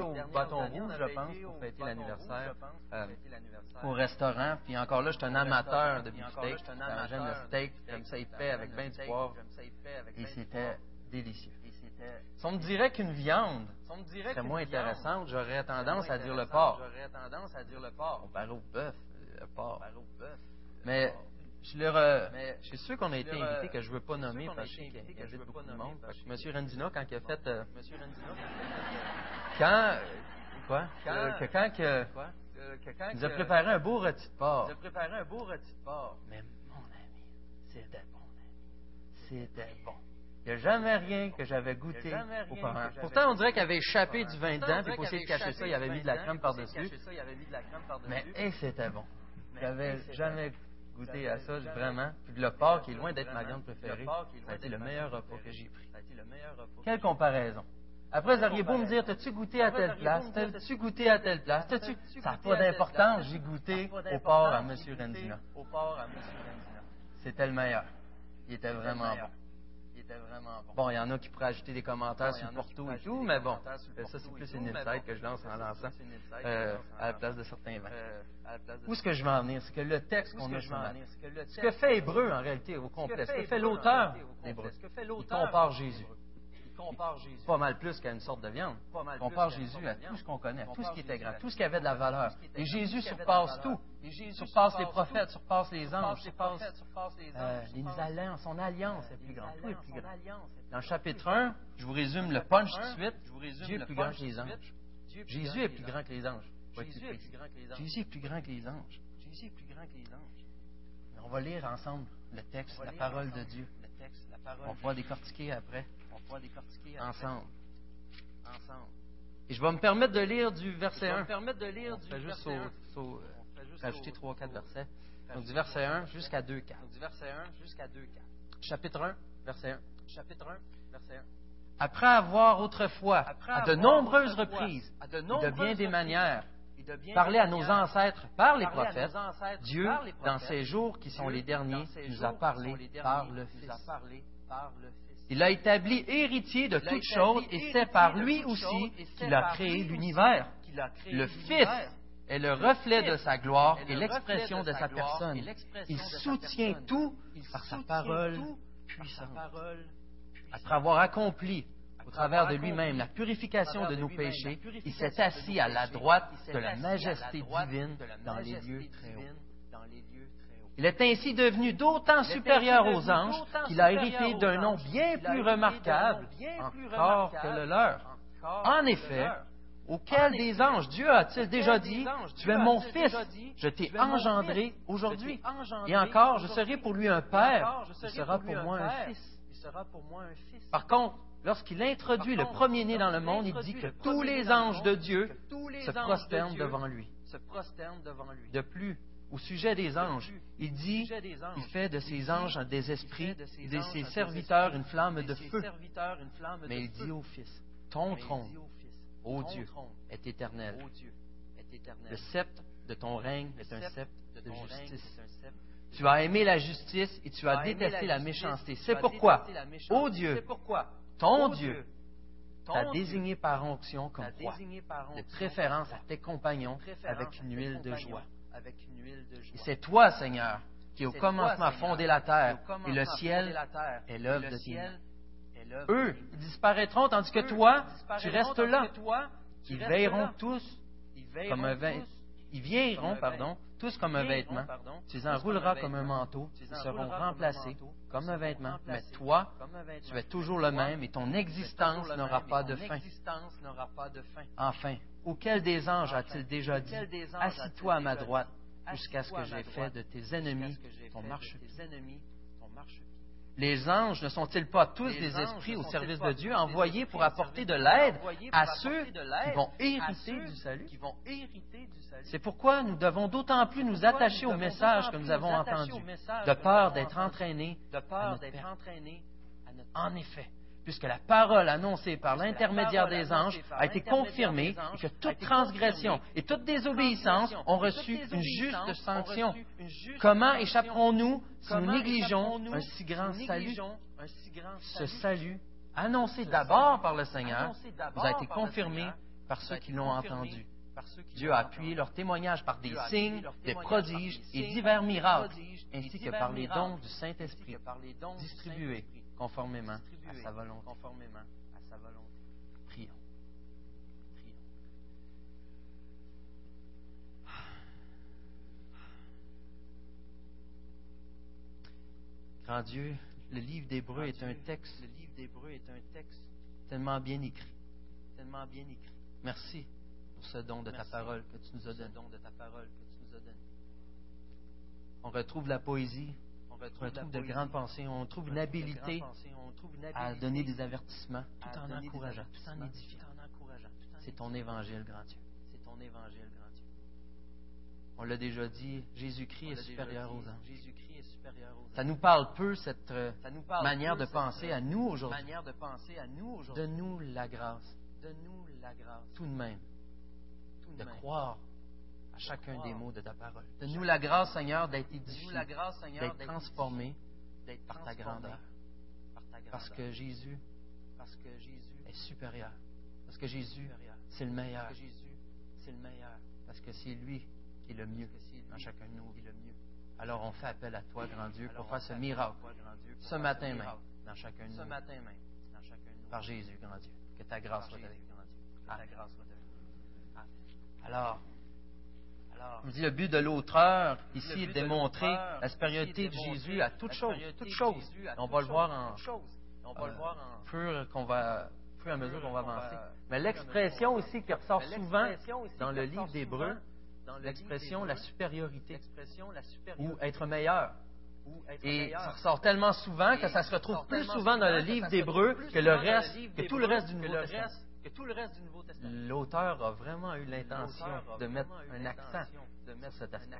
été au bâton rouge, je pense, pour fêter l'anniversaire euh, au restaurant. Puis encore là, je suis un amateur de beefsteak. J'aime le steak, j'aime ça épais avec bien du poivre. Et c'était délicieux. Si on me dirait qu'une viande serait moins intéressante, j'aurais tendance à dire le porc. Comparé au bœuf, le porc. Mais je, euh, je suis sûr qu'on a été invité que je ne veux pas nommer parce qu'il y avait beaucoup de monde. M. Rendina, quand il a fait. Euh, quand. Quoi? Que, quand que, il nous a préparé un beau rôti de porc. Mais mon ami, c'était bon. C'était bon. Il n'y a jamais rien que j'avais goûté auparavant. Pourtant, on dirait qu'il avait échappé du vin dedans, puis pour essayer de cacher ça, il avait mis de la crème par-dessus. Mais, et c'était bon. J'avais jamais goûté à ça, vraiment. Puis le porc, qui est loin d'être ma viande préférée, ça a été le meilleur repas que j'ai pris. Quelle comparaison. Après, vous auriez beau me dire, t'as-tu goûté à telle place? T'as-tu goûté à telle place? Ça n'a pas d'importance, j'ai goûté au porc à M. Rendina. C'était le meilleur. Il était vraiment bon. Bon, il y en a qui pourraient ajouter des commentaires sur Porto et tout, mais bon, ça c'est plus une insight que je lance en lançant euh, à la place de certains vins. Euh, Où est-ce que je veux en venir? C'est que le texte qu'on a ce que fait Hébreu en réalité au complet, ce que fait l'auteur d'Hébreu, il compare Jésus compare Jésus. Pas mal plus qu'à une sorte de viande. Il compare Jésus à tout ce qu'on connaît, tout ce qui était grand, tout ce qui avait de la valeur. Et Jésus surpasse tout. Surpasse les prophètes, surpasse les anges, surpasse euh, les alliances. Son alliance est plus grande. Tout est plus grand. Dans le chapitre 1, je vous résume le punch tout de suite. Dieu est plus grand que les anges. Jésus est plus grand que les anges. Jésus est plus grand que les anges. Jésus est plus grand que les anges. On va lire ensemble le texte, la parole de Dieu. On pouvoir décortiquer après ensemble. ensemble. Et je vais me permettre de lire du verset 1. Je vais me permettre de lire du verset 1. Juste rajouter 3-4 versets. Donc du verset 1 jusqu'à 2 4. Du verset 1 jusqu'à 2 4. Chapitre 1, verset 1. Chapitre 1, verset 1. Après avoir autrefois, à de nombreuses reprises, et de bien des manières, parlé à nos ancêtres par les prophètes, Dieu, dans ces jours qui sont les derniers, nous a parlé par le Fils. Il l'a établi héritier de toutes choses et c'est par lui aussi qu'il a créé l'univers. Le Fils est le reflet de sa gloire et l'expression de sa personne. Il soutient tout par sa parole puissante. Après avoir accompli au travers de lui-même la purification de nos péchés, il s'est assis à la droite de la majesté divine dans les lieux très hauts. Il est ainsi devenu d'autant supérieur aux anges qu'il a hérité d'un nom bien plus remarquable encore que le leur. En effet, auquel des anges Dieu a-t-il déjà dit, Tu es mon fils, je t'ai engendré aujourd'hui. Et encore, je serai pour lui un père, il sera pour moi un fils. Par contre, lorsqu'il introduit le premier-né dans le monde, il dit que tous les anges de Dieu se prosternent devant lui. De plus, au sujet des anges. Il dit, il fait de ses anges des esprits, de ses serviteurs une flamme de feu. Mais il dit au Fils, ton trône, ô Dieu, est éternel. Le sceptre de ton règne est un sceptre de justice. Tu as aimé la justice et tu as détesté la méchanceté. C'est pourquoi, ô Dieu, ton Dieu, t'a désigné par onction comme roi, de préférence à tes compagnons avec une huile de joie. Et c'est toi, Seigneur, qui au commencement fondé la terre, et le ciel est l'œuvre de tes Eux, ils disparaîtront, tandis que toi, tu restes là. Ils veilleront tous comme un. Ils vieilliront, pardon, tous comme un vêtement. Tu les enrouleras comme un manteau. Ils seront remplacés comme un vêtement. Mais toi, tu es toujours le même et ton existence n'aura pas de fin. Enfin, auquel des anges a-t-il déjà dit Assis-toi à ma droite jusqu'à ce que j'ai fait de tes ennemis ton marchepied. Les anges ne sont-ils pas tous des esprits au service de Dieu envoyés pour apporter de l'aide à ceux qui vont hériter du salut? C'est pourquoi nous devons d'autant plus nous attacher au message que nous avons entendu, de peur d'être entraînés En effet, puisque la parole annoncée par l'intermédiaire des anges a été confirmée et que toute transgression et toute désobéissance ont reçu une juste sanction. Comment échapperons-nous si nous négligeons un si grand salut? Ce salut, annoncé d'abord par le Seigneur, nous a été confirmé par ceux qui l'ont entendu. Dieu a appuyé leur témoignage par des signes, des prodiges et divers miracles, ainsi que par les dons du Saint-Esprit distribués conformément à sa volonté. Prions. Grand Dieu, le livre d'Hébreu est un texte, le livre d'Hébreu est un texte tellement bien écrit, tellement bien écrit. Merci pour ce don de ta parole que tu nous as donné. On retrouve la poésie, on retrouve, de grandes pensées, on trouve une habilité à donner des avertissements tout en encourageant, tout en édifiant. C'est ton évangile, grand Dieu. C'est ton évangile, grand Dieu. On l'a déjà dit, Jésus-Christ est supérieur aux anges. Ça nous parle peu, cette euh, manière de penser à nous aujourd'hui. Donne-nous la grâce. Donne-nous la grâce. Tout de même. De croire à chacun des mots de ta parole. Donne-nous la grâce, Seigneur, d'être édifié, d'être transformé par ta grandeur. Parce que Jésus est supérieur. Parce que Jésus, c'est le meilleur. Parce que c'est lui qui est le mieux dans chacun de nous. Alors on fait appel à toi, grand Dieu, pour faire ce miracle ce matin même dans chacun de nous. Par Jésus, grand Dieu. Que ta grâce soit avec Alors, dit le but de l'auteur ici est de démontrer la supériorité de Jésus à toute chose. Toute chose. On va le voir en, fur, qu'on va, à mesure qu'on va avancer. Mais l'expression aussi qui ressort souvent dans le livre d'Hébreu, l'expression la supériorité ou être meilleur. Et ça ressort tellement souvent que ça se retrouve plus souvent dans le livre d'Hébreu que le reste, que tout le reste du Nouveau Testament. L'auteur a vraiment eu l'intention de mettre un accent sur cet aspect.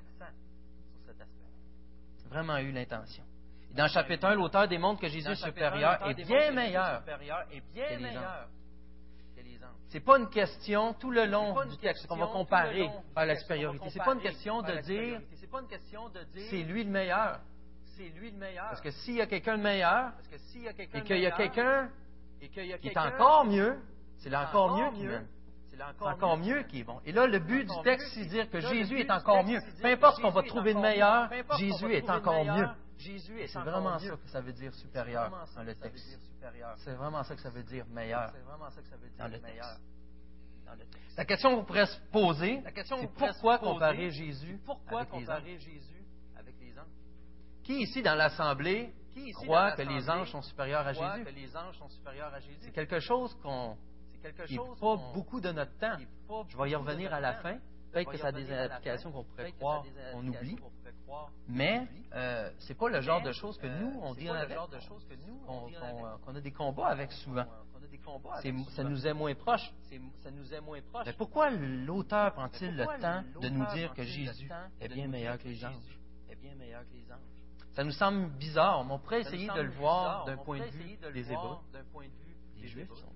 Vraiment eu l'intention. Dans le chapitre 1, l'auteur démontre que Jésus est supérieur et bien meilleur que les anges. C'est pas une question tout le long du texte qu'on va comparer à la supériorité. C'est pas une question de dire c'est lui le meilleur. Parce que s'il y a quelqu'un de meilleur et qu'il y a quelqu'un qui est encore mieux, c'est encore mieux qui C'est encore mieux qui est bon. Et là, le but du texte, c'est de dire que Jésus est encore mieux. Peu importe ce qu'on va trouver de meilleur, Jésus est encore mieux. C'est vraiment ça que ça veut dire supérieur dans le texte. C'est vraiment ça que ça veut dire meilleur dans le texte. La question qu'on pourrait se poser, c'est pourquoi comparer Jésus avec les anges? Qui ici dans l'Assemblée croit que les anges sont supérieurs à Jésus? C'est quelque chose qu'on qui n'est pas beaucoup de notre temps. Je vais y revenir à la fin. Peut-être que ça a des applications qu'on pourrait croire, on oublie. Mais euh, c'est pas le genre de choses que nous, on dit avec, qu'on a des combats avec souvent. Ça nous est moins proche. Mais pourquoi l'auteur prend-il le temps de nous dire que Jésus est bien meilleur que les anges? Ça nous semble bizarre, mais on pourrait essayer de le voir d'un point de vue des Hébreux. Les Juifs sont.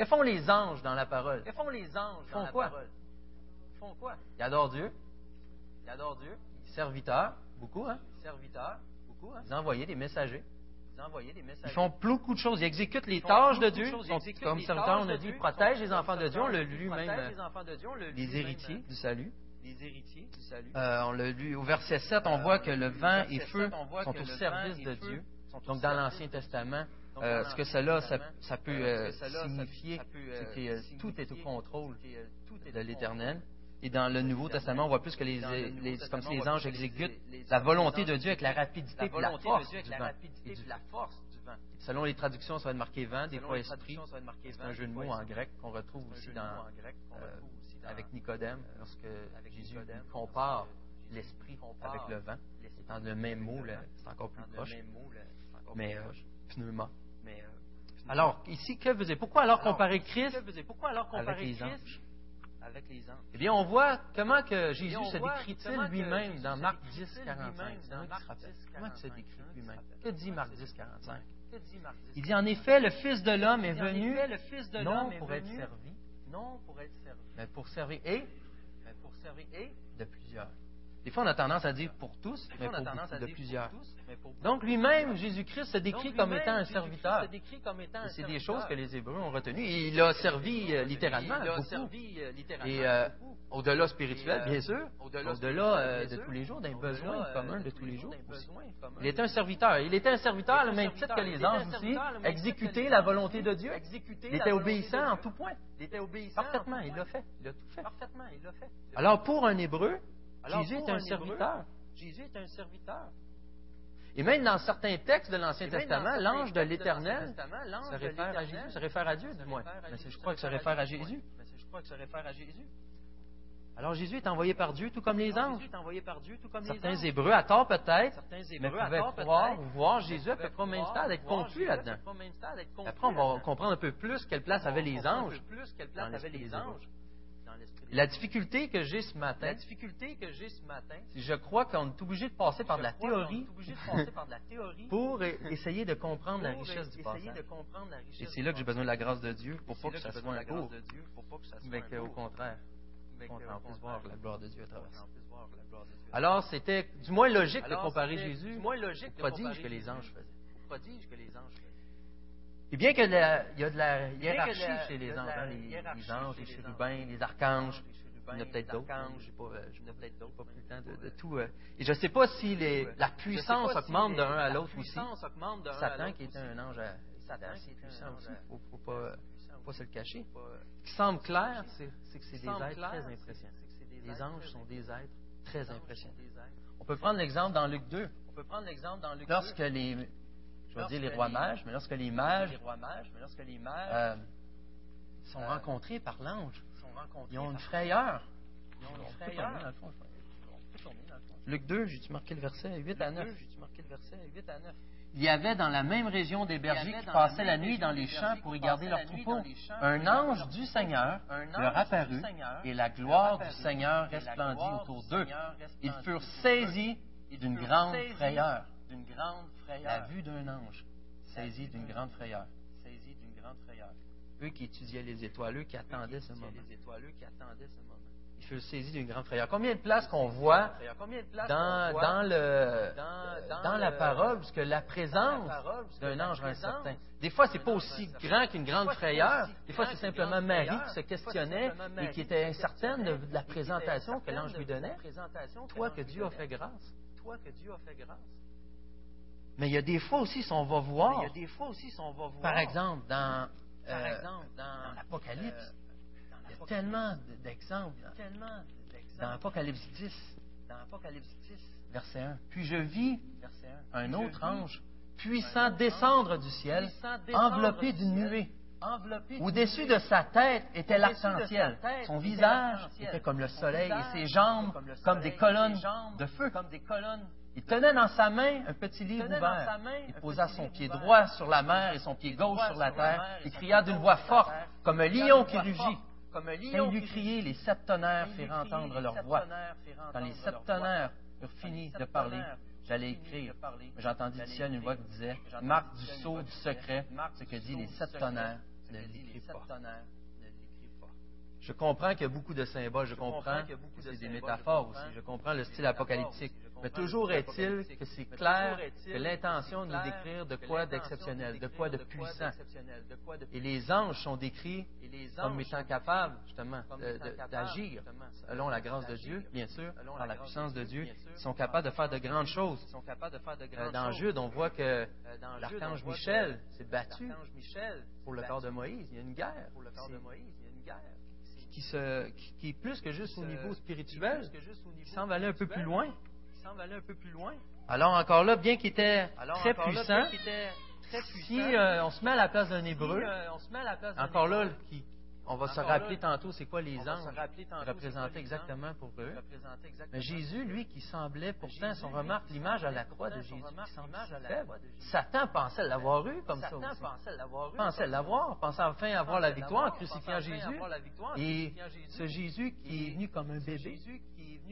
Que font les anges dans la parole? Que font les anges Ils font quoi? Ils font quoi? Ils adorent Dieu. Ils adorent Dieu. Serviteurs, beaucoup, hein? Serviteurs, beaucoup, hein? Ils envoyaient des messagers. Ils font beaucoup de choses. Ils exécutent les tâches de Dieu. comme serviteurs, on a dit, ils protègent les enfants de Dieu. On l'a lu même, les héritiers du salut. Euh, on l'a lu au verset 7, on voit que le vent et feu sont au service de Dieu. Donc, dans l'Ancien Testament, euh, ce que cela, ça, peut euh, signifier, c'est que tout est au contrôle de l'Éternel. Et dans le Nouveau Testament, on voit plus que les, les, comme si les anges exécutent la volonté de Dieu avec la rapidité et la force du vent. Selon les traductions, ça va être marqué vent, des fois esprit. C'est un jeu de mots en grec qu'on retrouve aussi dans, euh, avec Nicodème, lorsque Jésus compare l'esprit avec le vent. Dans le même mot, c'est encore plus proche. Mais euh, pneuma. Euh, alors, ici, que faisait Pourquoi alors comparer Christ avec les anges? avec les anges? Eh bien, on voit comment que Jésus se décrit-il lui-même dans Marc 10, 45. Comment il se décrit lui-même? Que dit Marc 10, 45? Il dit en effet, le Fils de l'homme est venu non pour être servi, non pour être servi, mais pour servir et, de plusieurs. Des fois, on a tendance à dire pour tous, mais pour de plusieurs. Donc, lui-même, Jésus-Christ se décrit comme étant un serviteur. C'est des choses que les Hébreux ont retenues. Il a servi euh, littéralement beaucoup. Et euh, au-delà spirituel, bien sûr, au-delà de tous les jours, d'un besoin commun de tous les jours Il était un serviteur. Il était un serviteur, le même titre que les anges aussi, exécuter la volonté de Dieu. Il était obéissant en tout point. Parfaitement, il l'a fait. Il a tout fait. Alors, pour un Hébreu, Jésus est un serviteur. Jésus est un serviteur. Et même dans certains textes de l'Ancien Testament, l'ange de l'Éternel se réfère à Jésus, se réfère à Dieu, du moins. Mais je crois que se réfère à Jésus. Alors Jésus est envoyé par Dieu, tout comme les anges. Certains Hébreux, à tort peut-être, mais pouvaient croire ou voir Jésus à peu près au même stade, être conclus là-dedans. Après, on va comprendre un peu plus quelle place avaient les anges dans l'esprit des Hébreux. La difficulté que j'ai ce matin, la difficulté que j'ai ce matin, je crois qu'on est obligé de passer par de la théorie pour essayer de comprendre la richesse du passage. Et c'est là que j'ai besoin de la grâce de Dieu pour pas que ça soit un cours, mais qu'au contraire, qu'on puisse voir la gloire de Dieu à travers. ça. Alors, c'était du moins logique de comparer Jésus. au prodige que les anges faisaient? Et bien qu'il y a de la hiérarchie chez les anges, hein, les, anges, les chérubins, les archanges, il y en a peut-être d'autres. Je n'ai pas, pas, pris le temps de, tout. Euh, et je ne sais pas si la puissance augmente d'un à l'autre aussi. Satan, qui est un ange assez puissant aussi, il ne faut, pas, pas, se le cacher. Ce qui semble clair, c'est que c'est des êtres très impressionnants. Les anges sont des êtres très impressionnants. On peut prendre l'exemple dans Luc 2. Lorsque les je vais dire les rois mages, mais lorsque les mages, euh, sont rencontrés par l'ange, ils ont une frayeur. Luc 2, j'ai-tu marqué le verset 8 à 9? Il y avait dans la même région des bergers qui passaient la nuit dans les champs pour y garder leurs troupeaux. Un ange du Seigneur leur apparut et la gloire du Seigneur resplendit autour d'eux. Ils furent saisis d'une grande frayeur la vue d'un ange, saisi d'une grande frayeur. Eux qui étudiaient les étoiles, eux qui attendaient ce moment. Ils furent saisis d'une grande frayeur. Combien de places qu'on voit dans, dans, le, dans, la parole, puisque la présence d'un ange certain. Des fois, c'est pas aussi grand qu'une grande frayeur. Des fois, c'est simplement Marie qui se questionnait et qui était incertaine de, de la présentation que l'ange lui donnait. Toi que Dieu a fait grâce. Toi que Dieu a fait grâce. Mais il y a des fois aussi, si on va voir, par exemple, dans, l'Apocalypse, il y a tellement d'exemples. Dans Apocalypse 10, verset 1. Puis je vis un autre ange puissant descendre du ciel, enveloppé d'une nuée. Au-dessus de sa tête était l'arc-en-ciel. Son visage était comme le soleil et ses jambes comme des colonnes de feu. Il tenait dans sa main un petit livre ouvert. Il posa son pied droit sur la mer et son pied gauche sur la terre et cria d'une voix forte, comme un lion qui rugit. Quand il eut crié, les sept tonnerres firent entendre leur voix. Quand les sept tonnerres eurent fini de parler, j'allais écrire. J'entendis du ciel une voix qui disait, marque du sceau du secret, ce que dit les sept tonnerres, ne l'écris pas. Je comprends qu'il y a beaucoup de symboles, je comprends que c'est des métaphores aussi, je comprends le style apocalyptique. Mais toujours est-il que c'est clair que l'intention de nous décrire de quoi d'exceptionnel, de quoi de puissant. Et les anges sont décrits comme étant capables, justement, d'agir selon la grâce de Dieu, bien sûr, par la puissance de Dieu. Ils sont capables de faire de grandes choses. Euh, dans Jude, on voit que euh, l'archange Michel s'est battu pour le corps de Moïse. Il y a une guerre qui, se, qui, est plus que juste au niveau spirituel, qui semble aller un peu plus loin. Alors encore là, bien qu'il était très puissant, si euh, on se met à la place d'un Hébreu, euh, encore là, on va se rappeler tantôt c'est quoi les anges représentaient exactement pour eux. Mais Jésus, lui, qui semblait pourtant, si on remarque l'image à la croix de Jésus, qui Satan pensait l'avoir eu comme ça aussi. Pensait l'avoir, pensait enfin avoir la victoire en crucifiant Jésus. Et ce Jésus qui est venu comme un bébé,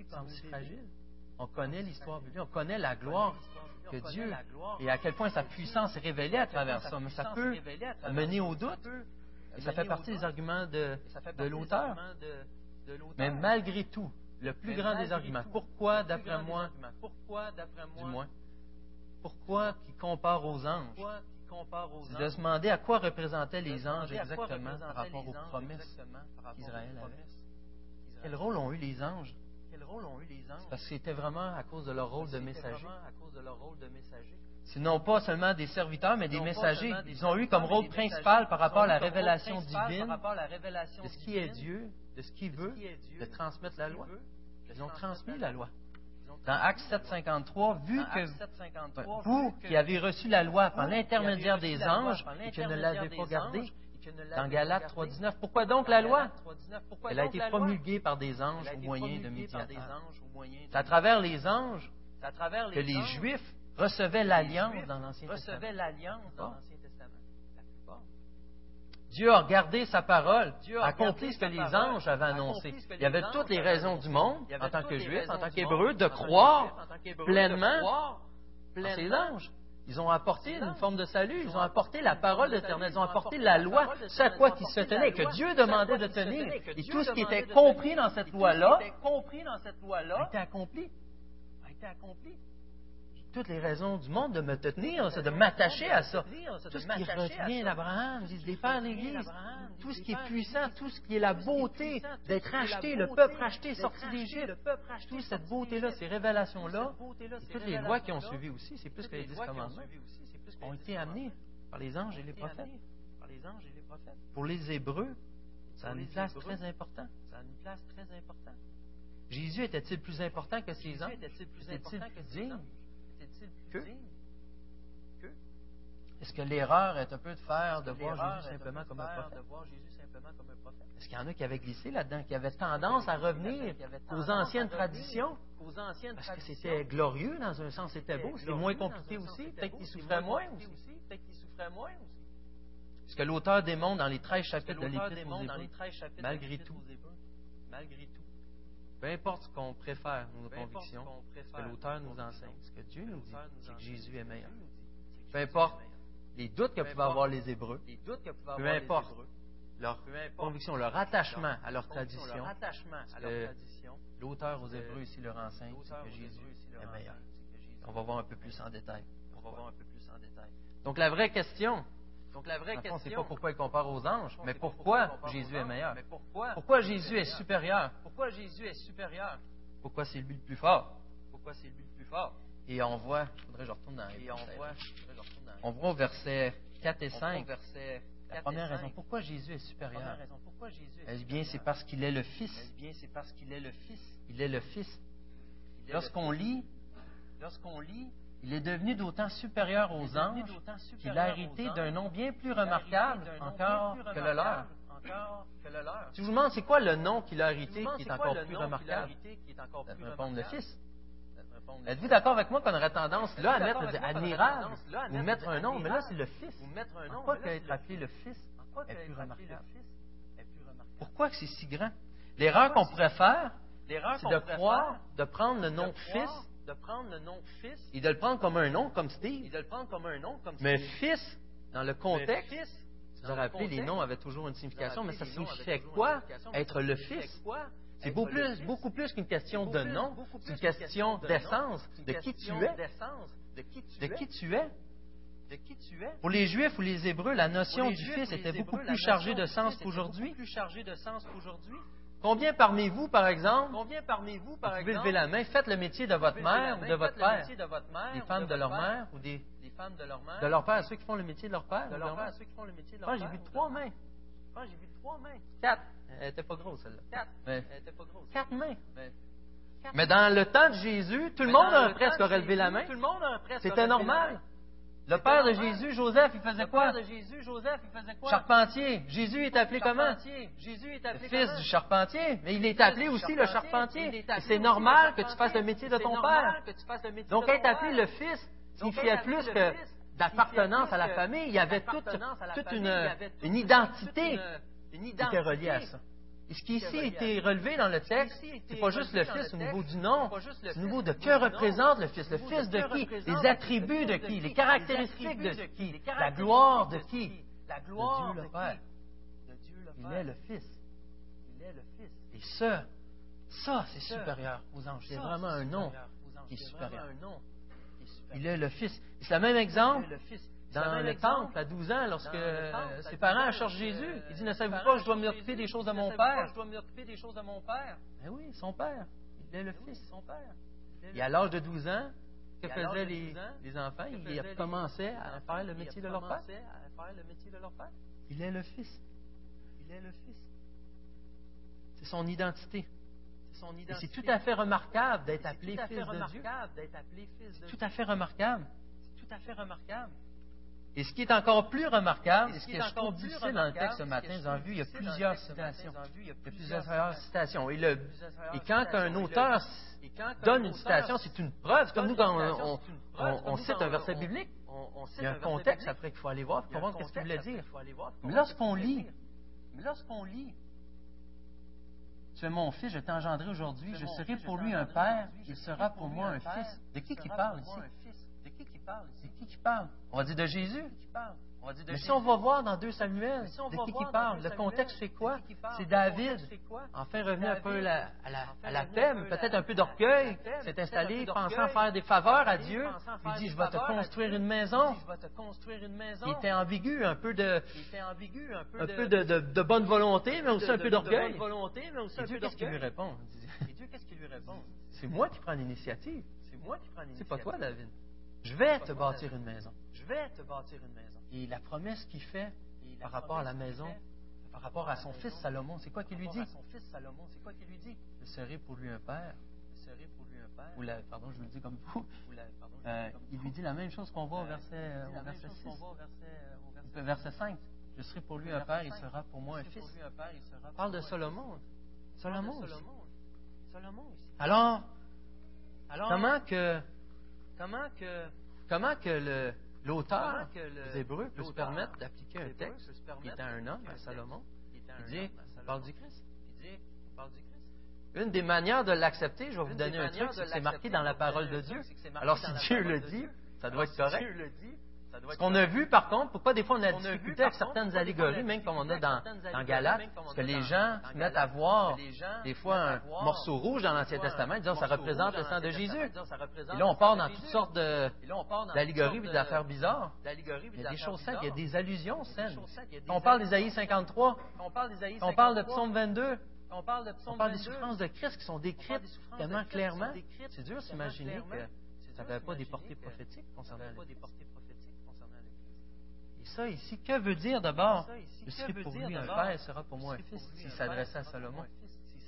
semble si fragile. On connaît l'histoire biblique, on connaît la gloire que Dieu et à quel point sa puissance est révélée à travers ça. Mais ça peut mener au doute. Et ça fait partie des arguments de, de l'auteur. Mais malgré tout, le plus grand des arguments. Pourquoi, d'après moi, pourquoi, d'après moi, du moins, pourquoi qui compare aux anges? C'est de se demander à quoi représentaient les anges exactement par rapport aux promesses qu'Israël avait. Quel rôle ont eu les anges? Parce que c'était vraiment à cause de leur rôle de messager. Sinon pas seulement des serviteurs, mais des messagers. Ils ont eu comme rôle principal par rapport à la révélation divine de ce qui est Dieu, de ce qu'il veut, de transmettre la loi. Ils ont transmis la loi. Dans Acte 7.53, vu que vous qui avez reçu la loi par l'intermédiaire des anges et que ne l'avez pas gardée, dans Galates 3.19, pourquoi donc la loi? Elle a été promulguée par des anges au moyen de médiateurs. C'est à travers les anges que les Juifs recevaient l'alliance dans l'Ancien Testament. Dieu a gardé sa parole, Dieu a accompli ce que les anges avaient annoncé. Il y avait toutes les raisons du monde, en tant que juif, en tant qu'hébreu, de croire pleinement en ces anges. Ils ont apporté une forme de salut, ils ont apporté la parole éternelle, ils ont apporté la loi, ce à quoi ils se tenaient, que Dieu demandait de tenir. Et tout ce qui était compris dans cette loi-là a été accompli. Toutes les raisons du monde de me tenir, de m'attacher à ça. Tout ce qui revient d'Abraham, disent les pères l'Église, tout ce qui est puissant, tout ce qui est la beauté d'être acheté, le peuple racheté, sorti d'Égypte, toute cette beauté-là, ces révélations-là, toutes les lois qui ont suivi aussi, c'est plus que les dix commandements, ont été amenés par les anges et les prophètes. Pour les Hébreux, ça a une place très importante. Jésus était-il plus important que ces anges? Était-il plus digne? que, Est-ce que l'erreur est un peu de faire de voir Jésus simplement comme un prophète? Est-ce qu'il y en a qui avaient glissé là-dedans, qui avaient tendance à revenir aux anciennes traditions? Parce que c'était glorieux dans un sens, c'était beau, c'était moins compliqué aussi, peut-être qu'ils souffraient moins aussi. Ce que l'auteur démontre dans les 13 chapitres de l'Épître aux Hébreux, malgré tout, malgré tout, peu importe ce qu'on préfère, nos convictions, ce que l'auteur nous enseigne, ce que Dieu nous dit, c'est que Jésus est meilleur. Peu importe les doutes que peuvent avoir les Hébreux, peu importe leur conviction, leur attachement à leur tradition, l'auteur aux Hébreux ici leur enseigne, c'est que Jésus est meilleur. On va voir un peu plus en détail. Donc la vraie question, donc la vraie question, c'est pas pourquoi il compare aux anges, mais pourquoi Jésus est meilleur? Pourquoi Jésus est supérieur? Pourquoi Jésus est supérieur? Pourquoi c'est lui le plus fort? Pourquoi c'est lui le plus fort? Et on voit, faudrait que je retourne dans on voit, on voit au verset 4 et 5. La première raison, pourquoi Jésus est supérieur? Eh bien, c'est parce qu'il est le Fils? Bien, c'est parce qu'il est le Fils? Il est le Fils. Lorsqu'on lit, lorsqu'on lit il est devenu d'autant supérieur aux anges qu'il a hérité d'un nom bien plus remarquable encore que le leur. Si je vous demande, c'est quoi le nom qu'il a hérité qui est encore plus remarquable? Répondre le Fils. Êtes-vous d'accord avec moi qu'on aurait tendance là à mettre admirable ou mettre un nom, mais là c'est le Fils. Pourquoi être appelé le Fils. est plus remarquable? Pourquoi c'est si grand? L'erreur qu'on pourrait faire, c'est de croire, de prendre le nom Fils de prendre le nom fils. Et de le prendre comme un nom, comme Steve. Et de le prendre comme un nom, comme Steve. Mais fils, dans le contexte, vous vous rappelez, les noms avaient toujours une signification, mais ça signifiait quoi? Être le fils. c'est beaucoup plus, beaucoup plus qu'une question de nom, c'est une question d'essence, de qui tu es. De qui tu es. Pour les Juifs ou les Hébreux, la notion du Fils était beaucoup plus chargée de sens qu'aujourd'hui. Combien parmi vous, par exemple, Combien parmi vous, par vous pouvez lever la main, faites le métier de votre mère ou de votre père, des femmes de leur mère ou des, femmes de leur mère, de leur père, ceux qui font le métier de leur père, de leur père, ceux qui font le métier de leur père. j'ai vu trois mains. j'ai vu trois mains. Quatre. Elle n'était pas grosse, celle-là. Quatre. Elle était pas grosse. Quatre mains. Mais dans le temps de Jésus, tout le monde presque aurait levé la main. C'était normal. Le père de Jésus, Joseph, il faisait quoi? Le de Jésus, Joseph, il faisait quoi? Charpentier. Jésus est appelé comment? Jésus est appelé le fils du charpentier. Mais il est appelé aussi le charpentier. c'est normal que tu fasses le métier de ton père. Donc être appelé le fils signifiait plus que d'appartenance à la famille. Il y avait toute, une, une identité qui était reliée à ça. Et ce qui ici a été relevé dans le texte, c'est pas juste le Fils au niveau du nom, c'est au niveau de que représente le Fils. Le Fils de qui? Les attributs de qui? Les caractéristiques de qui? La gloire de qui? La gloire de Dieu le Père. Il est le Fils. Il est le Fils. Et ce, Ça, c'est supérieur aux anges. C'est vraiment un nom qui est supérieur. Il est le Fils. C'est le même exemple? Dans le temple à 12 ans, lorsque ses parents cherchent Jésus. Il dit, ne savez-vous pas, je dois m'occuper des choses de mon Père? Je dois m'occuper des choses de mon Père. Ben oui, son Père. Il est le Fils, son Père. Et à l'âge de 12 ans, que faisaient les, les enfants? Ils commençaient à faire le métier de leur Père. Il est le Fils. Il est le Fils. C'est son identité. C'est tout à fait remarquable d'être appelé fils de Dieu. C'est tout à fait remarquable. C'est tout à fait remarquable. Et ce qui est encore plus remarquable, et ce que je trouve difficile dans le texte ce matin, avez vu, il y a plusieurs citations. Il y a plusieurs citations. Et, le, et quand un auteur donne une citation, c'est une preuve. Comme nous, quand on, on, cite un verset biblique, il y a un contexte après qu'il faut aller voir pour comprendre ce qu'il voulait dire. Mais lorsqu'on lit, lorsqu'on lit, tu es mon fils, je t'ai engendré aujourd'hui, je serai pour lui un père, il sera pour moi un fils. De qui qui parle ici? Qui qui parle? C'est qui qui parle? On va dire de Jésus. Mais si on va voir dans 2 Samuel, de qui qui parle? Le contexte c'est quoi? C'est David. Enfin, revenu un peu à la, paix, peut-être un peu d'orgueil, s'est installé, pensant faire des faveurs à Dieu. Il dit, je vais te construire une maison. Il était ambigu, un peu de, un peu de, bonne volonté, mais aussi un peu d'orgueil. Et Dieu, qu'est-ce qu'il lui répond? C'est moi qui prends l'initiative. C'est pas toi, David. Je vais te bâtir une maison. Je vais te bâtir une maison. Et la promesse qu'il fait par rapport à la maison, par rapport à son fils Salomon, c'est quoi qu'il lui dit? son fils Salomon, c'est quoi qu'il lui dit Je serai pour lui un père. Ou la, pardon, je le dis comme vous. Euh, il lui dit la même chose qu'on voit au verset, euh, au verset 6. Verset, verset 5. Je serai pour lui un père, il sera pour moi un fils. Parle de Salomon. Salomon aussi. Alors, comment que comment que comment que le L'auteur des Hébreux peut se permettre d'appliquer un texte qui est un homme, à Salomon, il dit, parle du Christ. Une des manières de l'accepter, je vais vous donner un truc, c'est que c'est marqué dans la parole de Dieu. Alors si Dieu le dit, ça doit être correct. Ce qu'on a vu, par contre, pourquoi des fois on a discuté avec certaines allégories, même comme on a dans, dans parce que les gens se mettent à voir des fois un morceau rouge dans l'Ancien Testament, disant ça représente le sang de Jésus. Et là, on part dans toutes sortes d'allégories et d'affaires bizarres. Il y a des choses saines, il y a des allusions saines. On parle d'Ésaïe 53, on parle de Psaume 22, on parle, des souffrances de Christ qui sont décrites tellement clairement. C'est dur s'imaginer que ça n'avait pas des portées prophétiques. concernant les ça ici, que veut dire d'abord? Je serai pour lui un père, sera pour moi un fils, s'il s'adressait à Salomon.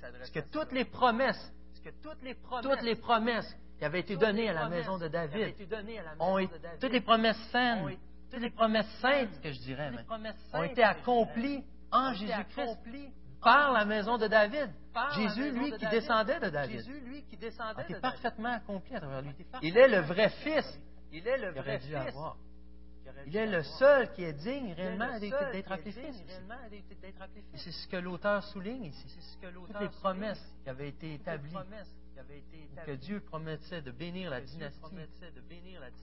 Parce que toutes les promesses, toutes les promesses qui avaient été données à la maison de David, ont été, toutes les promesses saines, toutes les promesses saintes, que je dirais, ont été accomplies en Jésus-Christ par la maison de David. Jésus, lui, qui descendait de David, a été parfaitement accompli à travers lui. Il est le vrai Fils. Il est le vrai Fils. Il est le seul qui est digne réellement d'être appelé fils. Et c'est ce que l'auteur souligne ici. Toutes les promesses qui avaient été établies, que Dieu promettait de bénir la dynastie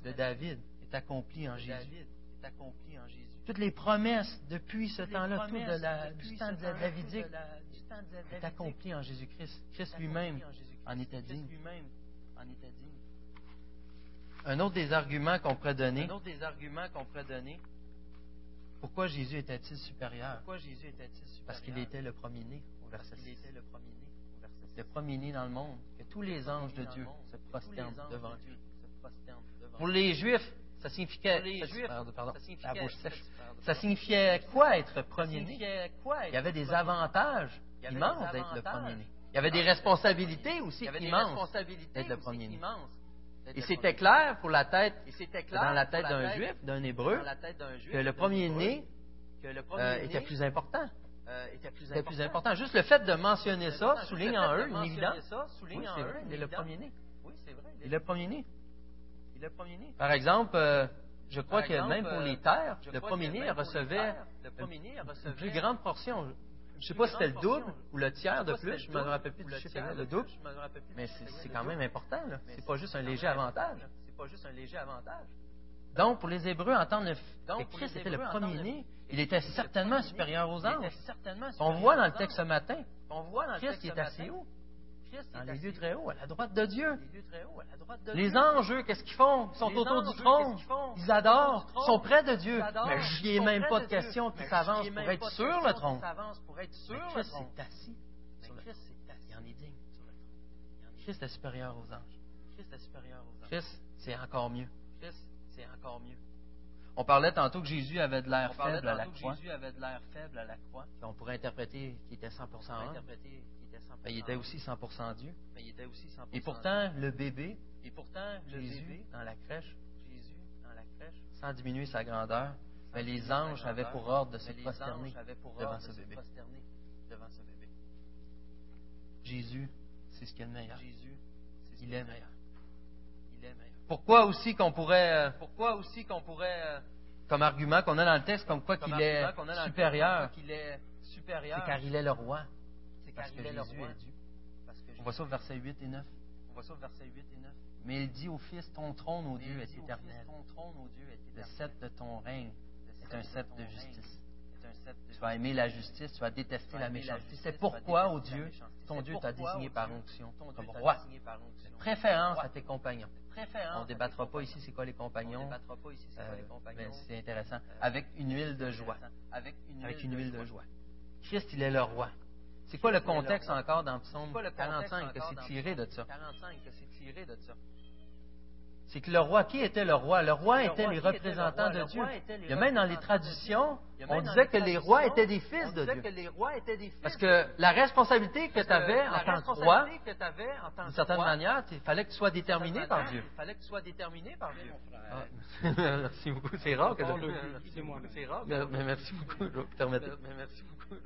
de David, est accomplie en Jésus. Toutes les promesses depuis ce temps-là, tout de la, du temps davidique, est accompli en Jésus-Christ. Christ lui-même en était digne. Un autre des arguments qu'on pourrait donner. Un autre des arguments qu'on pourrait donner. Pourquoi Jésus était-il supérieur? Pourquoi Jésus était-il supérieur? Parce qu'il était le premier-né, au verset 6. était le premier-né, Le premier-né dans le monde, que tous les anges de Dieu se prosternent devant lui. Pour les Juifs, ça signifiait, pardon, la bouche sèche. Ça signifiait quoi être premier-né? Il y avait des avantages immenses d'être le premier-né. Il y avait des responsabilités aussi immenses d'être le premier-né. Et c'était clair pour la tête, dans la tête d'un juif, d'un hébreu, que le premier-né euh, était plus important. Euh, était plus important. Juste le fait de mentionner ça souligne en eux une évidence. Oui, c'est vrai, il est le premier-né. Il est le premier-né. Par exemple, euh, je crois que même pour les terres, le premier-né recevait une plus grande portion. Je ne sais pas si c'était le double ou le tiers de plus, je ne me rappelle plus du chiffre, le double, mais c'est quand même important. Ce n'est pas juste un léger avantage. Donc, pour les Hébreux, entendre que Christ était le premier-né, il était certainement supérieur aux anges. On voit dans le texte ce matin, Christ qui est assez haut. Dans les lieux très hauts, à la droite de Dieu. Les anges, eux, qu'est-ce qu'ils font? Ils sont autour du trône. Ils adorent. Ils sont près de Dieu. Mais j'y ai même pas de question qui s'avancent pour être sur le trône. Christ est assis. Il en est digne Christ est supérieur aux anges. Christ, c'est encore mieux. Christ, c'est encore mieux. On parlait tantôt que Jésus avait de l'air faible, à la croix. On pourrait interpréter qu'il était 100% homme. Mais il était aussi 100% Dieu. Et pourtant, le bébé, et pourtant, Jésus, dans la crèche, Jésus, dans la crèche, sans diminuer sa grandeur, mais les anges avaient pour ordre de se prosterner devant ce bébé. Jésus, c'est ce qu'il est meilleur. Jésus, il est meilleur. Pourquoi aussi qu'on pourrait, euh, pourquoi aussi qu'on pourrait, euh, comme argument qu'on a dans le texte, comme quoi qu'il est, supérieur, c'est car il est le roi. C'est car il est le roi. On voit ça au verset 8 et 9. On voit ça au verset 8 et 9. Mais il dit au Fils, ton trône, ô Dieu, est éternel. Le sceptre de ton règne est un sceptre de justice. Tu vas aimer la justice, tu vas détester la méchanceté. C'est pourquoi, ô Dieu, ton Dieu t'a désigné par onction comme roi. Préférence à tes compagnons. On ne débattra pas ici c'est quoi les compagnons. Euh, mais c'est intéressant. Avec une huile de joie. Avec une huile de joie. Christ, il est le roi. C'est quoi le contexte encore dans Psaume 45 que c'est tiré de ça? C'est que le roi, qui était le roi? Le roi était les représentants de Dieu. Il y a même dans les traditions, on disait que les rois étaient des fils de Dieu. Parce que la responsabilité que tu avais en tant que roi, d'une certaine manière, il fallait que tu sois déterminé par Dieu. Il fallait que tu sois déterminé par Dieu. Merci beaucoup. C'est rare que je... Merci beaucoup. Merci beaucoup.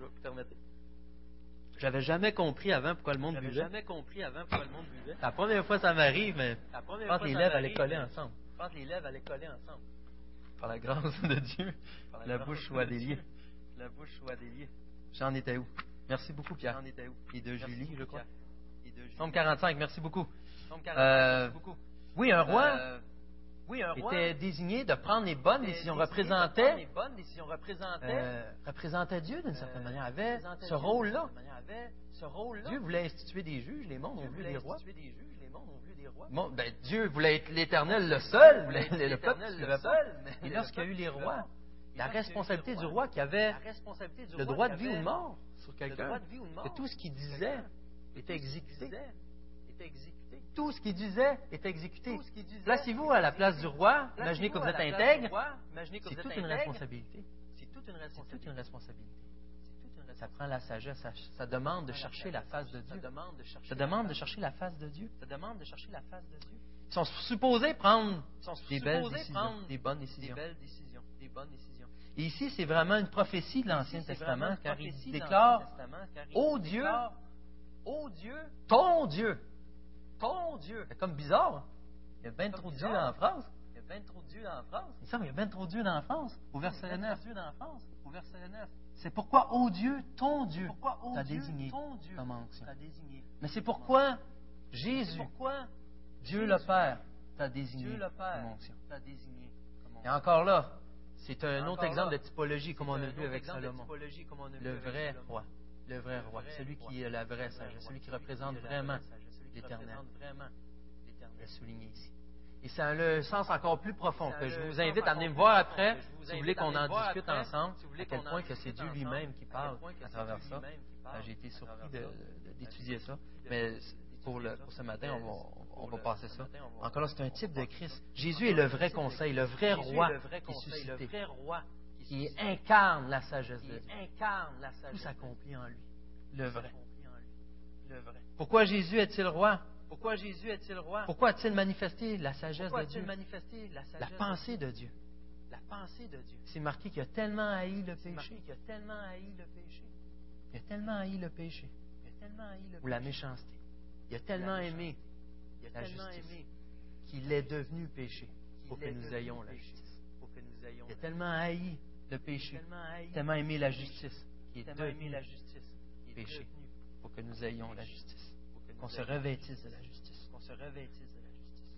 J'avais jamais compris avant pourquoi le monde buvait. jamais compris avant pourquoi le monde buvait. La première fois ça m'arrive, mais je pense que les lèvres allaient coller ensemble. Je pense que les lèvres allaient coller ensemble. Par la grâce de Dieu, la, bouche soit déliée. La bouche soit déliée. J'en étais où? Merci beaucoup, Pierre. J'en étais où? Et de Julie, je crois. Somme 45, merci beaucoup. Euh, oui, un roi? Euh, oui, un roi. Était désigné de prendre les bonnes décisions, représentait, euh, représentait Dieu d'une certaine manière, avait ce rôle-là. Dieu voulait instituer des juges, les mondes ont vu des rois. Bon, ben, Dieu voulait être l'éternel, le seul, le, peuple le seul. Et lorsqu'il y a eu les rois, la responsabilité du roi qui avait le droit de vie ou de mort sur quelqu'un, que tout ce qu'il disait était exécuté tout ce qu'il disait est exécuté. Placez-vous à la place du roi, imaginez que vous êtes intègre, c'est toute une responsabilité. C'est toute une responsabilité. Ça prend la sagesse, ça demande de chercher la face de Dieu. Ça demande de chercher la face de Dieu. Ça demande de chercher la face de Dieu. Ils sont supposés prendre des belles décisions, des bonnes décisions. Et ici, c'est vraiment une prophétie de l'Ancien Testament, car il déclare, ô Dieu, ô Dieu, ton Dieu, ton Dieu. C'est comme bizarre. Hein. Il y a bien trop de Dieu en France. Il y a bien trop de Dieu en France. Il semble qu'il y a bien trop de Dieu en France. Au verset 9. Au verset 9. C'est pourquoi, ô Dieu, ton Dieu, t'a désigné comme onction. Mais c'est pourquoi Jésus, Dieu le Père, t'a désigné comme onction. Et encore là, c'est un autre exemple de typologie, comme on a vu avec Salomon. Le vrai roi. Le vrai roi. Celui qui est la vraie sagesse. Celui qui représente vraiment l'Éternel. souligné ici. Et c'est un sens encore plus profond que je vous invite à venir me voir après, si vous voulez qu'on en discute ensemble, à quel point que c'est Dieu lui-même qui parle à travers ça. J'ai été surpris d'étudier ça. Mais pour, ce matin, on va, passer ça. Encore là, c'est un type de Christ. Jésus est le vrai conseil, le vrai roi qui est suscité, qui incarne la sagesse de Dieu. Tout s'accomplit en lui, le vrai. Pourquoi Jésus est-il roi? Pourquoi Jésus est-il roi? Pourquoi a-t-il manifesté la sagesse de Dieu? la, pensée de Dieu. La pensée de Dieu. C'est marqué qu'il a tellement haï le péché. Qu'il a tellement haï le péché. Il a tellement haï le péché. Il a tellement haï le Ou la méchanceté. Il a tellement aimé il a la justice qu'il est devenu péché pour que nous ayons la justice. Il a tellement haï le péché, tellement aimé la justice, qui est devenu la péché que nous ayons la justice, qu'on se revêtisse de la justice.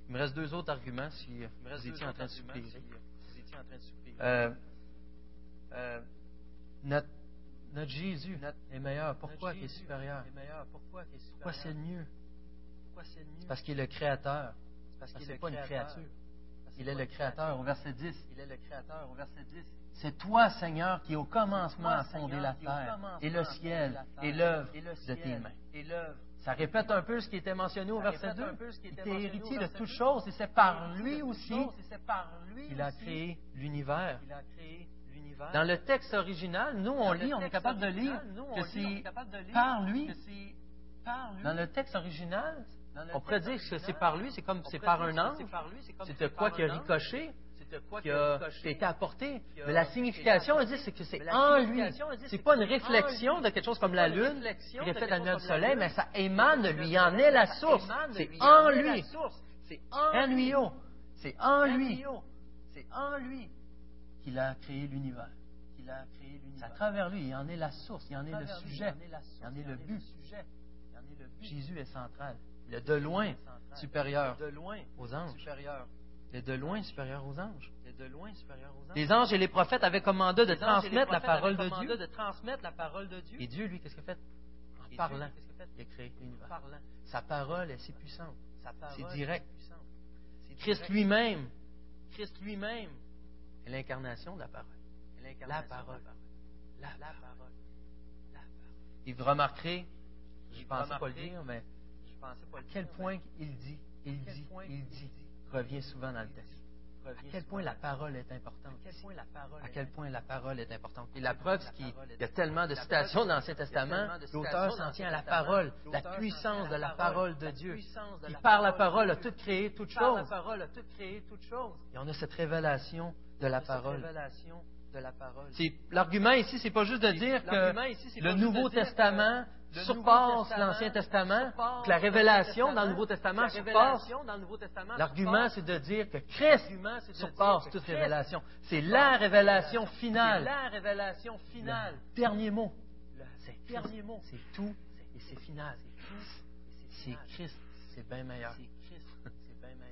Il me reste deux autres arguments si vous étiez en train de soupirer. Euh, euh, notre, notre Jésus est meilleur. Pourquoi il est supérieur? Pourquoi c'est mieux? C'est parce qu'il est le créateur. Parce qu'il n'est pas une créature. Il est le créateur au verset 10. Il est le créateur au verset 10. C'est toi, Seigneur, qui au commencement a fondé la terre et le ciel et l'œuvre de tes mains. Ça répète un peu ce qui était mentionné au verset 2. Il était héritier de toutes choses et c'est par lui aussi qu'il a créé l'univers. Dans le texte original, nous, on lit, on est capable de lire que c'est par lui. Dans le texte original, on pourrait dire que c'est par lui, c'est comme c'est par un ange. C'était quoi qui a ricoché, qui a été apporté. Mais la signification, on dit, c'est que c'est en lui. C'est pas une réflexion de quelque chose comme la lune qui reflète la lumière du soleil, mais ça émane de lui. Il en est la source. C'est en lui. C'est en lui. C'est en lui. C'est en lui qu'il a créé l'univers. C'est à travers lui. Il en est la source. Il en est le sujet. Il en est le but. Jésus est central. Il est de loin supérieur aux anges. Il est de loin supérieur aux anges. Les anges et les prophètes avaient commandé de transmettre la parole de Dieu. Et Dieu, lui, qu'est-ce qu'il a fait? En parlant, il a créé l'univers. Sa parole est si puissante. C'est direct. Christ lui-même, Christ lui-même est l'incarnation de la parole. La parole. La parole. Et vous remarquerez, je ne pensais pas le dire, mais à quel point il dit, il dit, il dit, revient souvent dans le texte. À quel point la parole est importante. À quel point la parole est importante. Et la preuve, c'est qu'il y a tellement de citations dans l'Ancien Testament, l'auteur s'en tient à la parole, la puissance de la parole de Dieu. Il par la parole a tout créé, toute chose. Et on a cette révélation de la parole. L'argument ici, c'est pas juste de dire que le Nouveau Testament surpasse l'Ancien Testament, que la révélation dans le Nouveau Testament surpasse. L'argument, c'est de dire que Christ surpasse toute révélation. C'est la révélation finale. la révélation finale. Dernier mot. C'est dernier mot. C'est tout et c'est final. C'est Christ. C'est bien meilleur.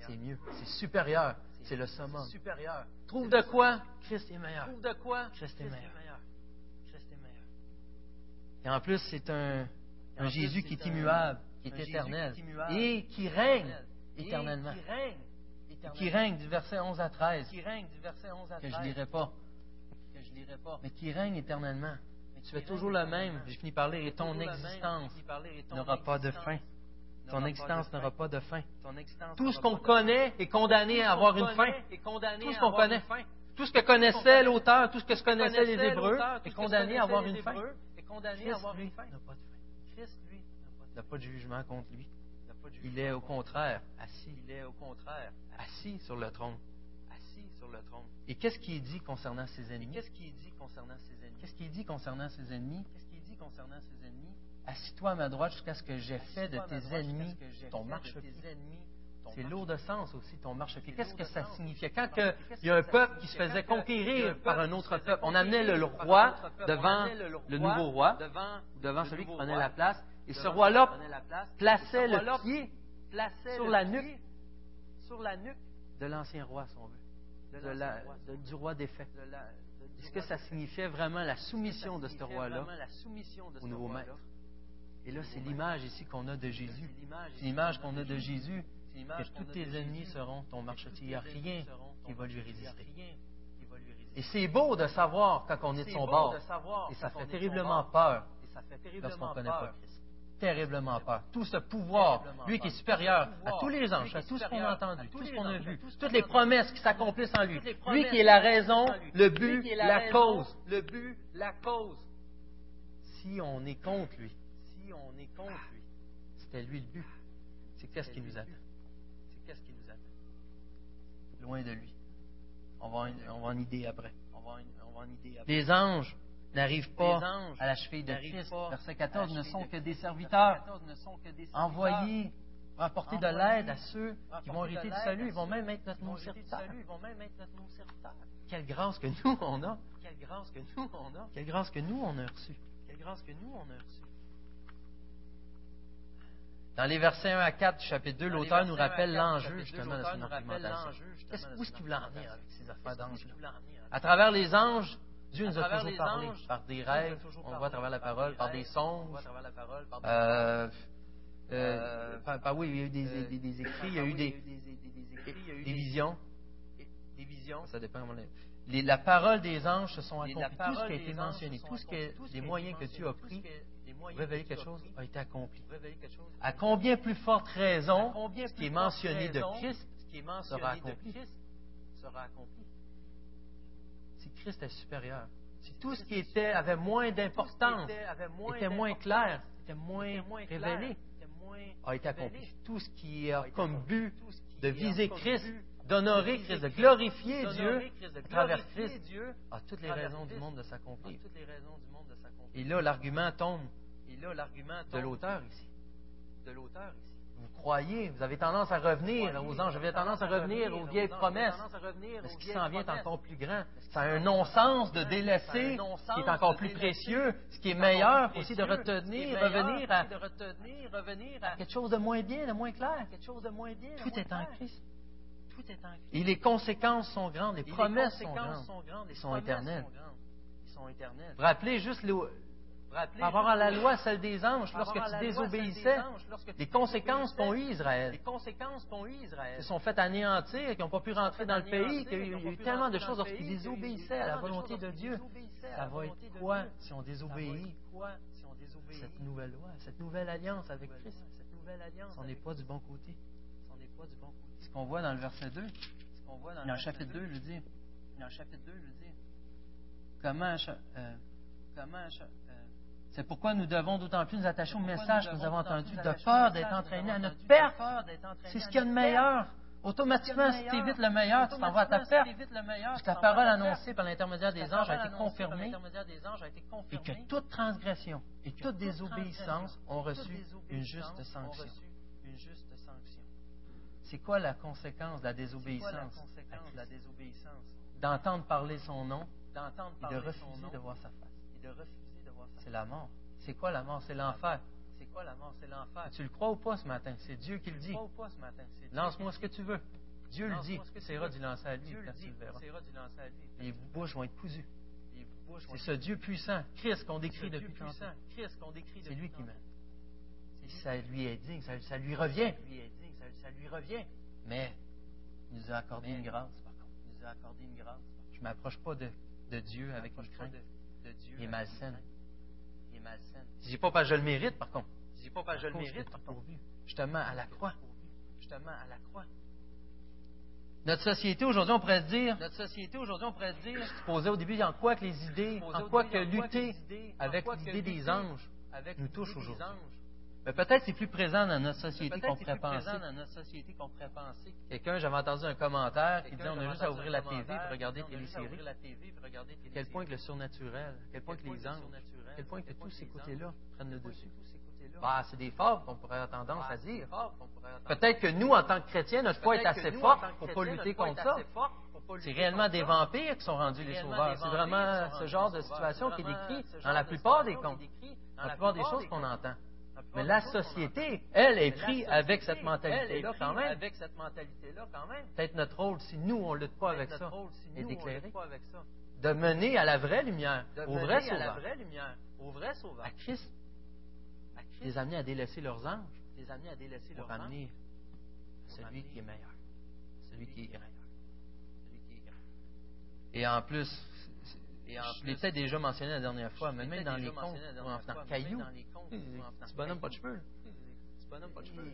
C'est mieux. C'est supérieur. C'est le summum. Supérieur. Trouve de quoi? Christ est meilleur. Trouve de quoi? Christ est meilleur. Et en plus, c'est un, Jésus qui est immuable, qui est éternel, et qui règne éternellement. Qui règne du verset 11 à 13, que je ne lirai pas, mais qui règne éternellement. Tu es toujours le même, je finis par lire, et ton existence n'aura pas de fin. Ton existence n'aura pas de fin. Tout ce qu'on connaît est condamné à avoir une fin. Tout ce qu'on connaît. Tout ce que connaissait l'auteur, tout ce que connaissaient les Hébreux est condamné à avoir une fin fin. n'a pas de fin. Christ, lui, n'a pas de jugement contre lui. Il est au contraire assis. Il est au contraire assis sur le trône. Assis sur le trône. Et qu'est-ce qu'il dit concernant ses ennemis? Qu'est-ce qu'il dit concernant ses ennemis? Qu'est-ce qu'il dit concernant ses ennemis? Qu'est-ce qu'il dit concernant ses ennemis? Assis-toi à ma droite jusqu'à ce que j'ai fait de tes ennemis ton marchepied. C'est lourd de sens aussi, ton marchepied. Qu'est-ce que ça signifiait? Quand il y a un peuple qui se faisait conquérir par un autre peuple, on amenait le roi devant le nouveau roi, devant celui qui prenait la place, et ce roi-là plaçait le pied sur la nuque de l'ancien roi, si on veut, du roi défait. Est-ce que ça signifiait vraiment la soumission de ce roi-là au nouveau maître? Et là, c'est l'image ici qu'on a de Jésus. C'est l'image qu'on a de Jésus que tous tes ennemis seront ton marchepied. Il n'y a rien qui va lui résister. Et c'est beau de savoir quand on est de son bord. Et ça fait terriblement peur lorsqu'on ne connaît pas Christ. Terriblement peur. Tout ce pouvoir, lui qui est supérieur à tous les anges, à tout ce qu'on a entendu, tout ce qu'on a vu, toutes les promesses qui s'accomplissent en lui. Lui qui est la raison, le but, la cause. Le but, la cause. Si on est contre lui, si on est contre lui, c'était lui le but. C'est qu'est-ce qui nous attend? Loin de lui. On va, en idée après. Les anges n'arrivent pas à la cheville de Christ. Verset 14 ne sont que des serviteurs envoyés pour apporter de l'aide à ceux qui vont hériter du salut. Ils vont même être notre nom serviteur. Quelle grâce que nous on a. Quelle grâce que nous on a. Quelle grâce que nous on a reçue. Quelle grâce que nous on a reçue. Dans les versets 1 à 4 du chapitre 2, l'auteur nous rappelle l'enjeu justement de son argumentation. Où est-ce qu'il voulait en venir avec ces affaires d'anges? À travers les anges, Dieu nous a toujours parlé par des rêves, on voit à travers la parole, par des songes. Euh, euh, par, oui, il y a eu des, des, des écrits, il y a eu des, visions. Des visions. Ça dépend. Les, la parole des anges se sont accomplies. Tout ce qui a été mentionné, tout ce que, les moyens que Dieu a pris révéler quelque chose a été accompli. À combien plus forte raison ce qui est mentionné de Christ sera accompli? Si Christ est supérieur, si tout ce qui était avait moins d'importance, était moins clair, était moins révélé, a été accompli. Tout ce qui a comme but de viser Christ, d'honorer Christ, de glorifier Dieu à travers Christ, a toutes les raisons du monde de s'accomplir. Et là, l'argument tombe de l'auteur ici. De l'auteur ici vous croyez, vous avez tendance à revenir aux anges, vous avez tendance à revenir aux vieilles promesses. Mais ce qui s'en vient est encore plus grand. Ça a un non-sens de délaisser ce qui est encore plus précieux, ce qui est meilleur aussi de retenir, revenir à, quelque chose de moins bien, de moins clair. Tout est en Christ. Et les conséquences sont grandes, les promesses sont grandes, sont éternelles. Vous rappelez juste par rapport à la loi, celle des anges, lorsque tu désobéissais, les conséquences qu'ont eu Israël. Ils se sont fait anéantir, qui n'ont pas pu rentrer dans le pays, qu'il y a eu tellement de choses lorsqu'ils désobéissaient à la volonté de Dieu. Ça va être quoi si on désobéit? cette nouvelle loi, cette nouvelle alliance avec Christ? On n'est pas du bon côté. Ce qu'on voit dans le verset 2, dans le chapitre 2, je dis, dans le chapitre 2, je dis, comment, euh, comment c'est pourquoi nous devons d'autant plus nous attacher au message que nous avons entendu, de peur d'être entraînés à notre perte. C'est ce qu'il y a de meilleur. Automatiquement, si tu évites le meilleur, tu t'en vas à ta perte. Parce que la parole annoncée par l'intermédiaire des anges a été confirmée. et que toute transgression et toute désobéissance ont reçu une juste sanction. C'est quoi la conséquence de la désobéissance? D'entendre parler son nom et de refuser de voir sa face c'est la mort. C'est quoi la mort? C'est l'enfer. C'est quoi la mort? C'est l'enfer. Tu le crois ou pas ce matin? C'est Dieu qui le dit. Lance-moi ce que tu veux. Dieu le dit. Essaieras d'y lancer à lui le verras. Les bouches vont être cousues. C'est ce Dieu puissant, Christ qu'on décrit depuis. C'est lui qui mène. Ça lui est digne, ça, lui revient. Ça lui revient. Mais il nous a accordé une grâce, par contre. Il nous a accordé une grâce. Je ne m'approche pas de, de Dieu avec une crainte. Il est malsaine malsaine. Je dis pas parce que je le mérite, par contre. Je dis pas parce que je le mérite, par contre. Justement, à la croix. Justement, à la croix. Notre société aujourd'hui, on pourrait se dire, notre société aujourd'hui, on pourrait se dire, tu posais au début, en quoi que les idées, en quoi que lutter avec l'idée des anges nous touche aujourd'hui. Mais peut-être c'est plus présent dans notre société qu'on pourrait penser. Quelqu'un, j'avais entendu un commentaire qui disait on a juste à ouvrir la TV pour regarder téléséries. Quel point que le surnaturel, quel point que les anges, quel point que tous ces côtés-là prennent le dessus. Bah, c'est des forts qu'on pourrait avoir tendance à dire. Peut-être que nous, en tant que chrétiens, notre foi est assez forte pour ne pas lutter contre ça. C'est réellement des vampires qui sont rendus les sauveurs. C'est vraiment ce genre de situation qui est décrit dans la plupart des contes, dans la plupart des choses qu'on entend. Mais la société, elle, est prise avec cette mentalité-là quand même. Peut-être notre rôle, si nous, on ne lutte pas avec ça, est d'éclairer de mener à la vraie lumière, au vrai sauveur. au vrai sauveur. À Christ. Les amener à délaisser leurs anges. Les amener à délaisser leurs amener celui qui est meilleur. Celui qui est meilleur. Celui qui est meilleur. Et en plus, je l'ai peut-être déjà mentionné la dernière fois, mais même dans les contes, dans Caillou, c'est bonhomme pas de cheveux. C'est bonhomme pas de cheveux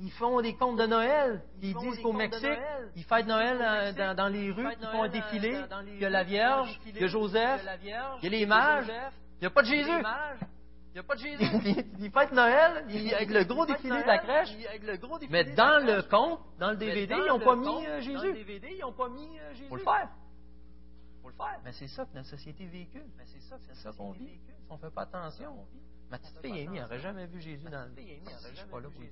ils font des contes de Noël. Ils, disent qu'au Mexique, ils fêtent Noël euh, dans, les rues, ils font un défilé. Il y a la Vierge, il y a Joseph, il y a les mages. Il n'y a pas de Jésus. Il n'y a pas de Jésus. ils fêtent Noël avec le gros défilé de la crèche. Mais dans le conte, dans le DVD, ils n'ont pas mis Jésus. Il faut le faire. Faut le faire. Mais c'est ça que notre société véhicule. C'est ça qu'on vit. On ne fait pas attention. Ma petite fille Amy n'aurait jamais vu Jésus dans le. Je suis pas là pour dire.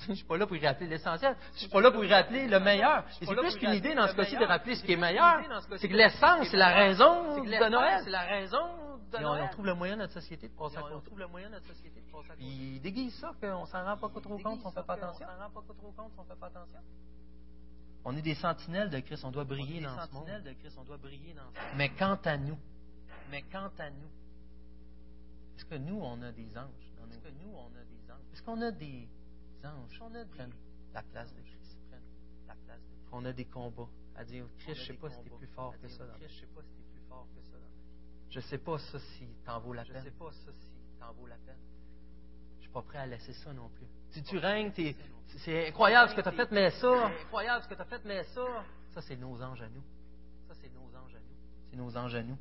Je ne suis pas là pour y rappeler l'essentiel. Je ne suis pas là pour y rappeler le meilleur. Et c'est plus qu'une idée dans ce cas-ci de rappeler ce qui est meilleur. C'est que l'essence, c'est la raison de Noël. C'est la raison de Noël. on trouve le moyen de notre société de passer à côté. On trouve le moyen de notre société de passer à côté. Il déguise ça qu'on ne s'en rend pas trop compte si on ne fait pas attention. On s'en rend pas trop compte si on ne fait pas attention. On est des sentinelles de Christ, on doit briller dans ce monde. De Christ, on doit briller dans ce monde. Mais quant à nous, mais quant à nous, est-ce que nous, on a des anges Est-ce que nous, on a des anges? Est-ce qu'on a des anges qui prennent la place de Christ? la place de Christ? On a des combats à dire Christ, je sais pas si tu es plus fort que ça. Christ, je sais pas si tu es plus fort que ça Je sais pas ça si t'en vaut la peine. Je sais pas ça si t'en vaut la peine. Suis pas prêt à laisser ça non plus. Si tu règnes, c'est incroyable ce que tu as fait, mais ça. incroyable ce que tu as fait, mais ça. Ça, c'est nos anges à nous. Ça, c'est nos anges à nous. C'est nos anges à nous.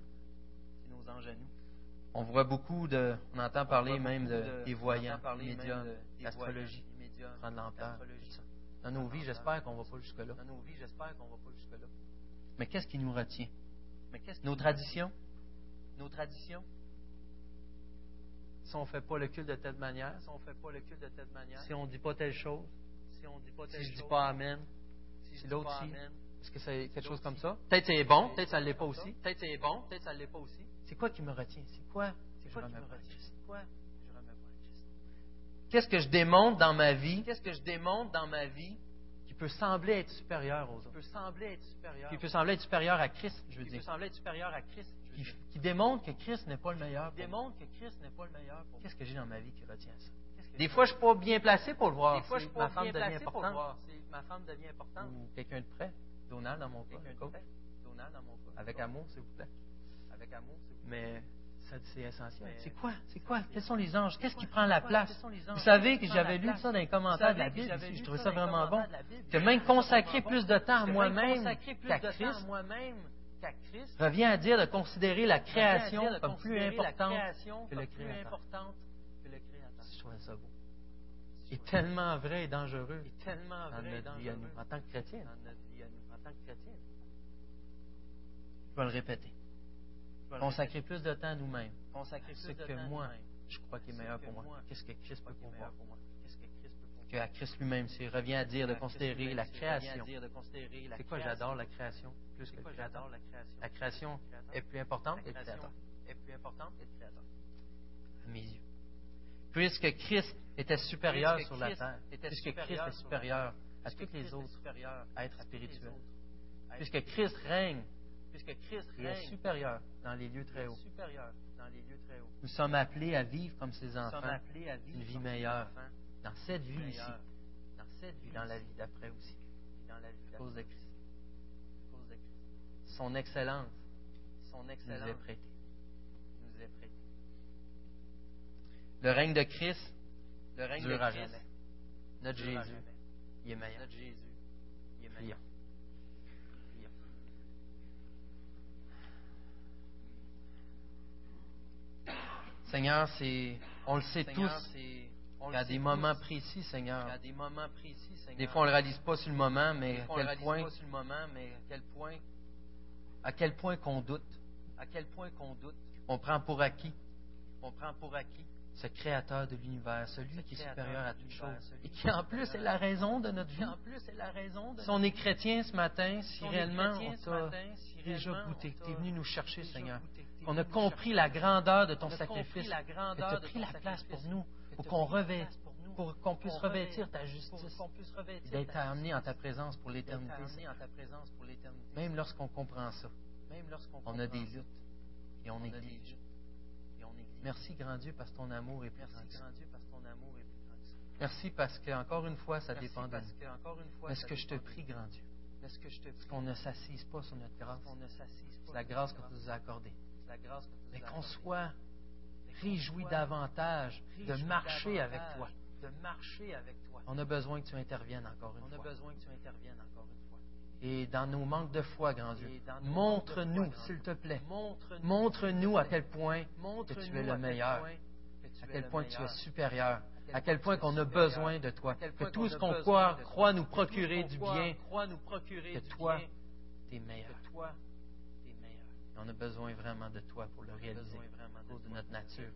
C'est nos anges à nous. On voit beaucoup de. On entend parler même de, des voyants, des médiums, l'astrologie, prendre l'ampleur. Dans nos vies, j'espère qu'on ne va pas jusque-là. Dans nos vies, j'espère qu'on va pas jusque-là. Mais qu'est-ce qui nous retient? Mais qu'est-ce nos traditions? Nos traditions? Si on ne fait pas le culte de telle manière, si on fait pas le culte de telle manière, si on ne dit pas telle chose, si on dit pas telle si je ne dis pas Amen, si, l'autre si, est-ce que c'est quelque chose comme ça? Peut-être c'est bon, peut-être ça ne l'est pas aussi. Peut-être c'est bon, peut-être ça ne l'est pas aussi. C'est quoi qui me retient? C'est quoi je Christ? quoi je remets pas Christ? Qu'est-ce que je démontre dans ma vie? Qu'est-ce que je démontre dans ma vie qui peut sembler être supérieur aux autres? Qui peut sembler être supérieur? Qui peut sembler être supérieur à Christ, je veux dire. Qui peut sembler être supérieur à Christ? Qui, démontre que Christ n'est pas le meilleur. démontre que Christ n'est pas le meilleur. Qu'est-ce que j'ai dans ma vie qui retient ça? Des fois, je ne suis pas bien placé pour le voir. Des fois, je suis pas bien placé pour le voir. Ma femme devient importante. Ou quelqu'un de près. Donald dans mon cas. Donald dans mon cas. Avec amour, s'il vous plaît. Avec amour, s'il vous plaît. Mais c'est essentiel. C'est quoi? C'est quoi? Quels sont les anges? Qu'est-ce qui prend la place? Vous savez que j'avais lu ça dans les commentaires de la Bible. Je trouvais ça vraiment bon. Que même consacrer plus de temps à moi-même qu'à Christ, revient à dire de considérer la création comme plus importante que le Créateur. Je trouvais ça beau. C'est tellement vrai et dangereux dans notre vie à nous, en tant que chrétien. Je vais le répéter. Consacrer plus de temps à nous-mêmes. Consacrer ce que moi, je crois qu'il est meilleur pour moi. Qu'est-ce que Christ peut pour moi? Que à Christ lui-même. Il revient à dire de considérer la création. C'est quoi j'adore la création plus que le créateur? La création est plus importante que le créateur. Est plus importante que le créateur. À mes yeux. Puisque Christ était supérieur sur la terre, puisque Christ est supérieur à toutes les autres êtres spirituels, puisque Christ règne, puisque Christ est supérieur dans les lieux très hauts. Nous sommes appelés à vivre comme ses enfants, une vie meilleure, dans cette vie ici, dans cette vie, dans la vie d'après aussi, dans la vie à cause de Christ. Son excellence, son excellence nous est prêtée. Nous est prêtée. Le règne de Christ le règne de Christ, jamais. Notre Jésus, il est meilleur. Notre Jésus, il est meilleur. Seigneur, c'est, on le sait tous, il y a des moments précis, Seigneur. Il y a des moments précis, Seigneur. Des fois, on ne le réalise pas sur le moment, mais à quel point, pas sur le moment, mais à quel point, à quel point qu'on doute, à quel point qu'on doute. On prend pour acquis, on prend pour acquis. Ce créateur de l'univers, celui qui est supérieur à toute chose, et qui en plus est la raison de notre vie. En plus est la raison de si on est chrétien ce matin, si réellement on t'a déjà goûté, tu es venu nous chercher, Seigneur, qu'on a compris la grandeur de ton sacrifice, que tu as pris la place pour nous, pour qu'on revête, pour qu'on puisse revêtir ta justice, d'être amené en ta présence pour l'éternité. Même lorsqu'on comprend ça, on a des luttes et on néglige. Merci, grand Dieu, parce que ton amour est plus grand. Merci parce que, encore une fois, ça dépend de nous. Est-ce que je te prie, grand Dieu, qu'on ne s'assise pas sur notre grâce, c'est la grâce que tu nous as accordée, mais qu'on soit réjouis davantage de marcher avec toi. De marcher avec toi. On a besoin que tu interviennes encore une fois. On a besoin que tu interviennes encore une fois. Et dans nos manques de foi, grand Dieu, montre-nous, s'il te plaît, montre-nous à quel point que tu es le meilleur, à quel point tu es supérieur, à quel point qu'on a besoin de toi, que tout ce qu'on croit, croit nous procurer du bien, que toi, tu es meilleur. On a besoin vraiment de toi pour le réaliser. à cause de notre nature,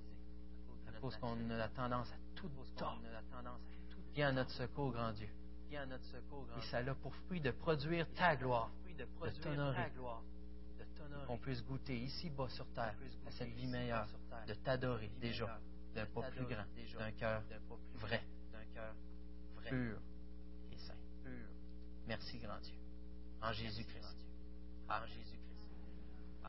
à cause qu'on a tendance à tout. Viens à notre secours, grand Dieu. Et ça a pour fruit de produire ta gloire, de t'honorer, qu'on puisse goûter ici-bas sur terre à cette vie meilleure, de t'adorer déjà d'un pas plus grand, d'un cœur vrai, pur et saint. Merci, grand Dieu. en Jésus-Christ. En Jésus-Christ.